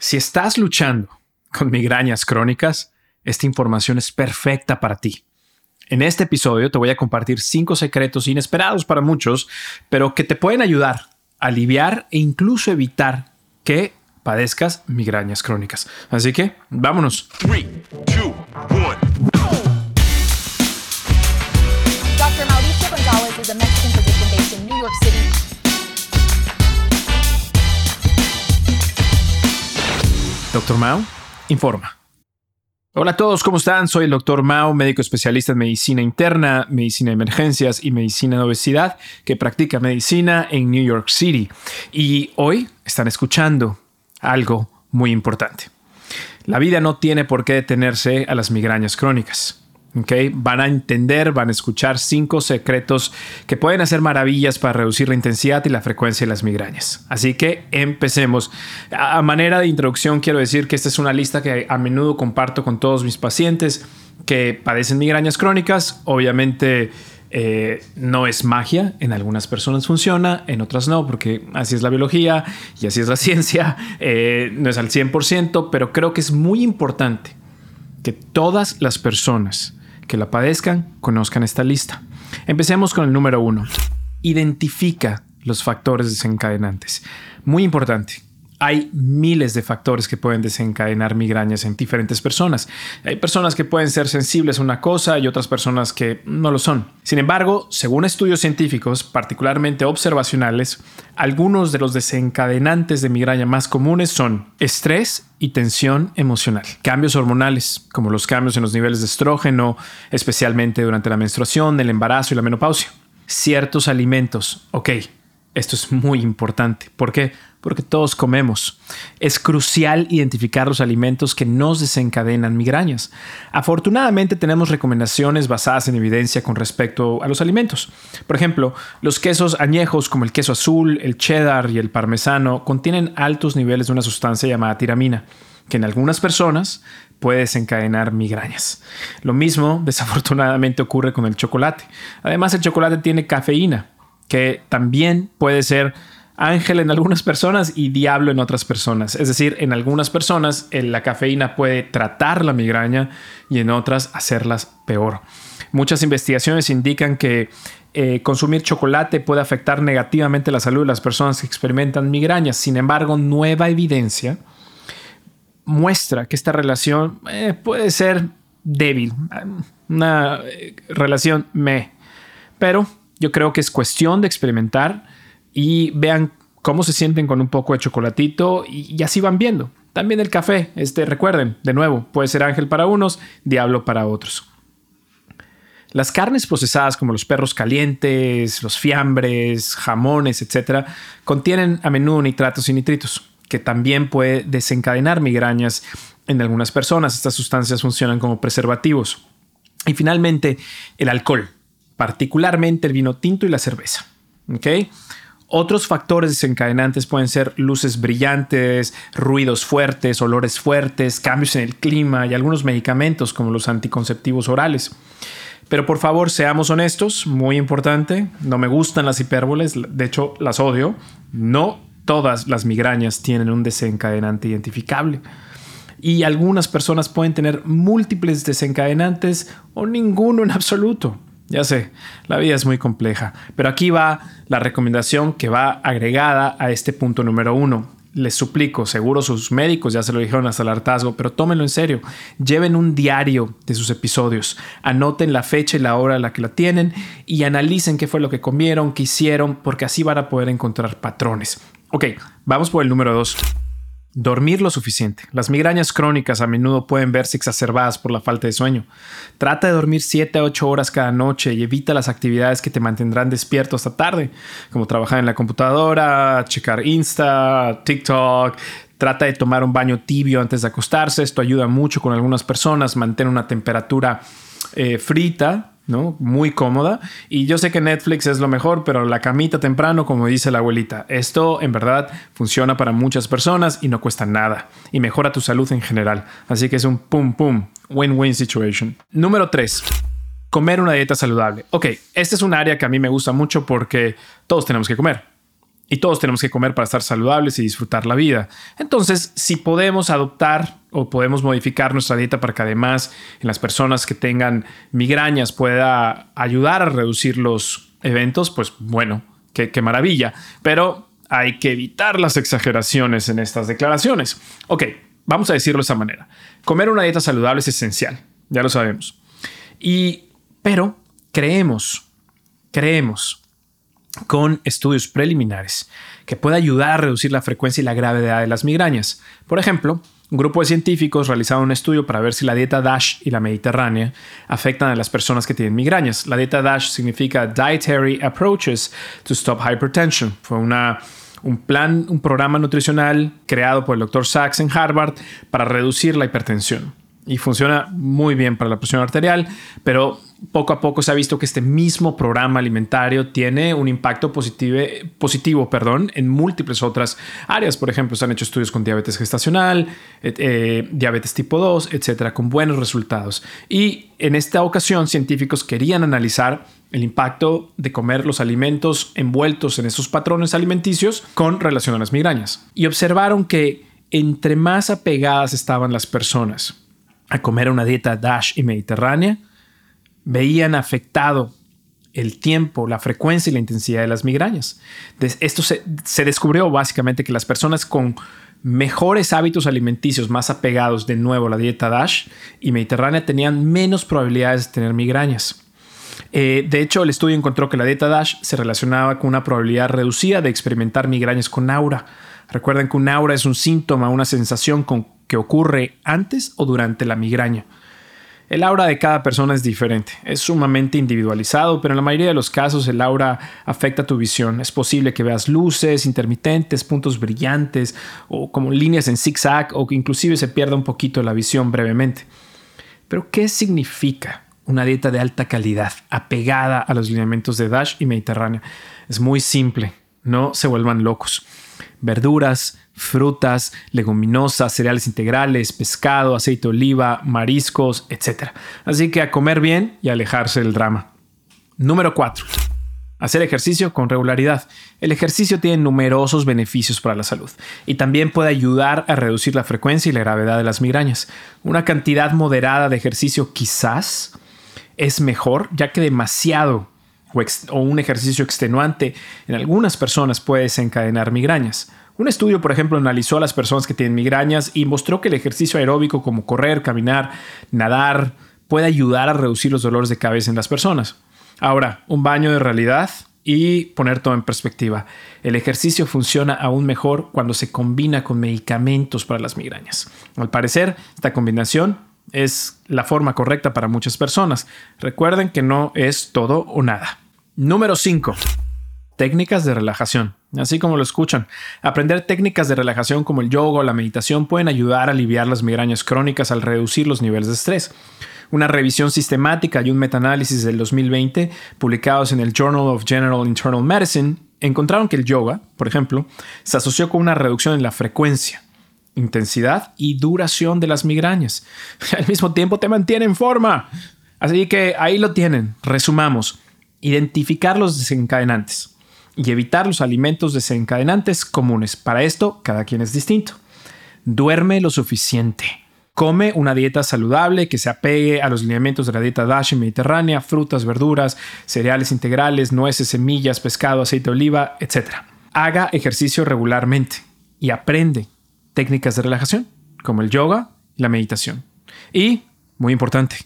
Si estás luchando con migrañas crónicas, esta información es perfecta para ti. En este episodio te voy a compartir cinco secretos inesperados para muchos, pero que te pueden ayudar a aliviar e incluso evitar que padezcas migrañas crónicas. Así que, vámonos. Dr. Mauricio González is a Mexican physician based in New York City. Doctor Mao informa. Hola a todos, ¿cómo están? Soy el Dr. Mao, médico especialista en medicina interna, medicina de emergencias y medicina de obesidad, que practica medicina en New York City. Y hoy están escuchando algo muy importante. La vida no tiene por qué detenerse a las migrañas crónicas. Van a entender, van a escuchar cinco secretos que pueden hacer maravillas para reducir la intensidad y la frecuencia de las migrañas. Así que empecemos. A manera de introducción quiero decir que esta es una lista que a menudo comparto con todos mis pacientes que padecen migrañas crónicas. Obviamente eh, no es magia, en algunas personas funciona, en otras no, porque así es la biología y así es la ciencia. Eh, no es al 100%, pero creo que es muy importante que todas las personas que la padezcan conozcan esta lista. Empecemos con el número uno. Identifica los factores desencadenantes. Muy importante hay miles de factores que pueden desencadenar migrañas en diferentes personas. Hay personas que pueden ser sensibles a una cosa y otras personas que no lo son. Sin embargo, según estudios científicos, particularmente observacionales, algunos de los desencadenantes de migraña más comunes son estrés y tensión emocional, cambios hormonales, como los cambios en los niveles de estrógeno, especialmente durante la menstruación, el embarazo y la menopausia, ciertos alimentos, ok, esto es muy importante. ¿Por qué? Porque todos comemos. Es crucial identificar los alimentos que nos desencadenan migrañas. Afortunadamente tenemos recomendaciones basadas en evidencia con respecto a los alimentos. Por ejemplo, los quesos añejos como el queso azul, el cheddar y el parmesano contienen altos niveles de una sustancia llamada tiramina, que en algunas personas puede desencadenar migrañas. Lo mismo, desafortunadamente, ocurre con el chocolate. Además, el chocolate tiene cafeína, que también puede ser ángel en algunas personas y diablo en otras personas. Es decir, en algunas personas la cafeína puede tratar la migraña y en otras hacerlas peor. Muchas investigaciones indican que eh, consumir chocolate puede afectar negativamente la salud de las personas que experimentan migrañas. Sin embargo, nueva evidencia muestra que esta relación eh, puede ser débil, una eh, relación me. Pero yo creo que es cuestión de experimentar y vean cómo se sienten con un poco de chocolatito y, así van viendo. También el café, este, recuerden, de nuevo, puede ser ángel para unos, diablo para otros. Las carnes procesadas como los perros calientes, los fiambres, jamones, etc., contienen a menudo nitratos y nitritos, que también puede desencadenar migrañas en algunas personas. Estas sustancias funcionan como preservativos. Y finalmente, el alcohol particularmente el vino tinto y la cerveza. Otros factores desencadenantes pueden ser luces brillantes, ruidos fuertes, olores fuertes, cambios en el clima y algunos medicamentos como los anticonceptivos orales. Pero por favor, seamos honestos, muy importante, no me gustan las hipérboles, de hecho las odio. No todas las migrañas tienen un desencadenante identificable. Y algunas personas pueden tener múltiples desencadenantes o ninguno en absoluto. Ya sé, la vida es muy compleja, pero aquí va la recomendación que va agregada a este punto número uno. Les suplico, seguro sus médicos ya se lo dijeron hasta el hartazgo, pero tómenlo en serio. Lleven un diario de sus episodios, anoten la fecha y la hora a la que la tienen y analicen qué fue lo que comieron, qué hicieron, porque así van a poder encontrar patrones. Ok, vamos por el número dos. Dormir lo suficiente. Las migrañas crónicas a menudo pueden verse exacerbadas por la falta de sueño. Trata de dormir 7 a 8 horas cada noche y evita las actividades que te mantendrán despierto hasta tarde, como trabajar en la computadora, checar Insta, TikTok. Trata de tomar un baño tibio antes de acostarse. Esto ayuda mucho con algunas personas. Mantén una temperatura eh, frita ¿no? Muy cómoda. Y yo sé que Netflix es lo mejor, pero la camita temprano, como dice la abuelita, esto en verdad funciona para muchas personas y no cuesta nada. Y mejora tu salud en general. Así que es un pum pum, win-win situation. Número 3. Comer una dieta saludable. Ok, este es un área que a mí me gusta mucho porque todos tenemos que comer. Y todos tenemos que comer para estar saludables y disfrutar la vida. Entonces, si podemos adoptar o podemos modificar nuestra dieta para que además en las personas que tengan migrañas pueda ayudar a reducir los eventos, pues bueno, qué, maravilla. Pero hay que evitar las exageraciones en estas declaraciones. Ok, vamos a decirlo de esa manera. Comer una dieta saludable es esencial, ya lo sabemos. Y, pero creemos, creemos con estudios preliminares que puede ayudar a reducir la frecuencia y la gravedad de las migrañas. Por ejemplo, un grupo de científicos realizaron un estudio para ver si la dieta DASH y la mediterránea afectan a las personas que tienen migrañas. La dieta DASH significa Dietary Approaches to Stop Hypertension. Fue una, un plan, un programa nutricional creado por el Dr. Sachs en Harvard para reducir la hipertensión y funciona muy bien para la presión arterial, pero poco a poco se ha visto que este mismo programa alimentario tiene un impacto positivo, positivo perdón, en múltiples otras áreas. Por ejemplo, se han hecho estudios con diabetes gestacional, eh, diabetes tipo 2, etcétera, con buenos resultados. Y en esta ocasión, científicos querían analizar el impacto de comer los alimentos envueltos en esos patrones alimenticios con relación a las migrañas. Y observaron que entre más apegadas estaban las personas a comer una dieta DASH y mediterránea, veían afectado el tiempo, la frecuencia y la intensidad de las migrañas. Esto se, descubrió básicamente que las personas con mejores hábitos alimenticios más apegados de nuevo a la dieta DASH y mediterránea tenían menos probabilidades de tener migrañas. Eh, de hecho, el estudio encontró que la dieta DASH se relacionaba con una probabilidad reducida de experimentar migrañas con aura. Recuerden que un aura es un síntoma, una sensación con que ocurre antes o durante la migraña. El aura de cada persona es diferente, es sumamente individualizado, pero en la mayoría de los casos el aura afecta tu visión. Es posible que veas luces intermitentes, puntos brillantes o como líneas en zigzag o que inclusive se pierda un poquito la visión brevemente. Pero ¿qué significa una dieta de alta calidad, apegada a los lineamientos de Dash y Mediterránea? Es muy simple, no se vuelvan locos. Verduras, frutas, leguminosas, cereales integrales, pescado, aceite de oliva, mariscos, etc. Así que a comer bien y alejarse del drama. Número 4. Hacer ejercicio con regularidad. El ejercicio tiene numerosos beneficios para la salud y también puede ayudar a reducir la frecuencia y la gravedad de las migrañas. Una cantidad moderada de ejercicio quizás es mejor, ya que demasiado o, un ejercicio extenuante en algunas personas puede desencadenar migrañas. Un estudio, por ejemplo, analizó a las personas que tienen migrañas y mostró que el ejercicio aeróbico como correr, caminar, nadar, puede ayudar a reducir los dolores de cabeza en las personas. Ahora, un baño de realidad y poner todo en perspectiva. El ejercicio funciona aún mejor cuando se combina con medicamentos para las migrañas. Al parecer, esta combinación es la forma correcta para muchas personas. Recuerden que no es todo o nada. Número 5 técnicas de relajación. Así como lo escuchan, aprender técnicas de relajación como el yoga o la meditación pueden ayudar a aliviar las migrañas crónicas al reducir los niveles de estrés. Una revisión sistemática y un metaanálisis del 2020 publicados en el Journal of General Internal Medicine encontraron que el yoga, por ejemplo, se asoció con una reducción en la frecuencia, intensidad y duración de las migrañas. Al mismo tiempo te mantiene en forma. Así que ahí lo tienen. Resumamos. Identificar los desencadenantes y evitar los alimentos desencadenantes comunes. Para esto, cada quien es distinto. Duerme lo suficiente. Come una dieta saludable que se apegue a los lineamientos de la dieta DASH mediterránea, frutas, verduras, cereales integrales, nueces, semillas, pescado, aceite de oliva, etc. Haga ejercicio regularmente y aprende técnicas de relajación, como el yoga y la meditación. Y, muy importante,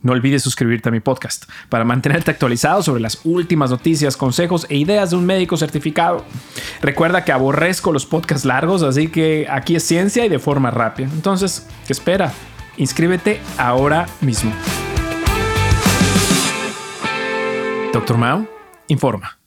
no olvides suscribirte a mi podcast para mantenerte actualizado sobre las últimas noticias, consejos e ideas de un médico certificado. Recuerda que aborrezco los podcasts largos, así que aquí es ciencia y de forma rápida. Entonces, ¿qué espera? Inscríbete ahora mismo. Doctor Mao informa.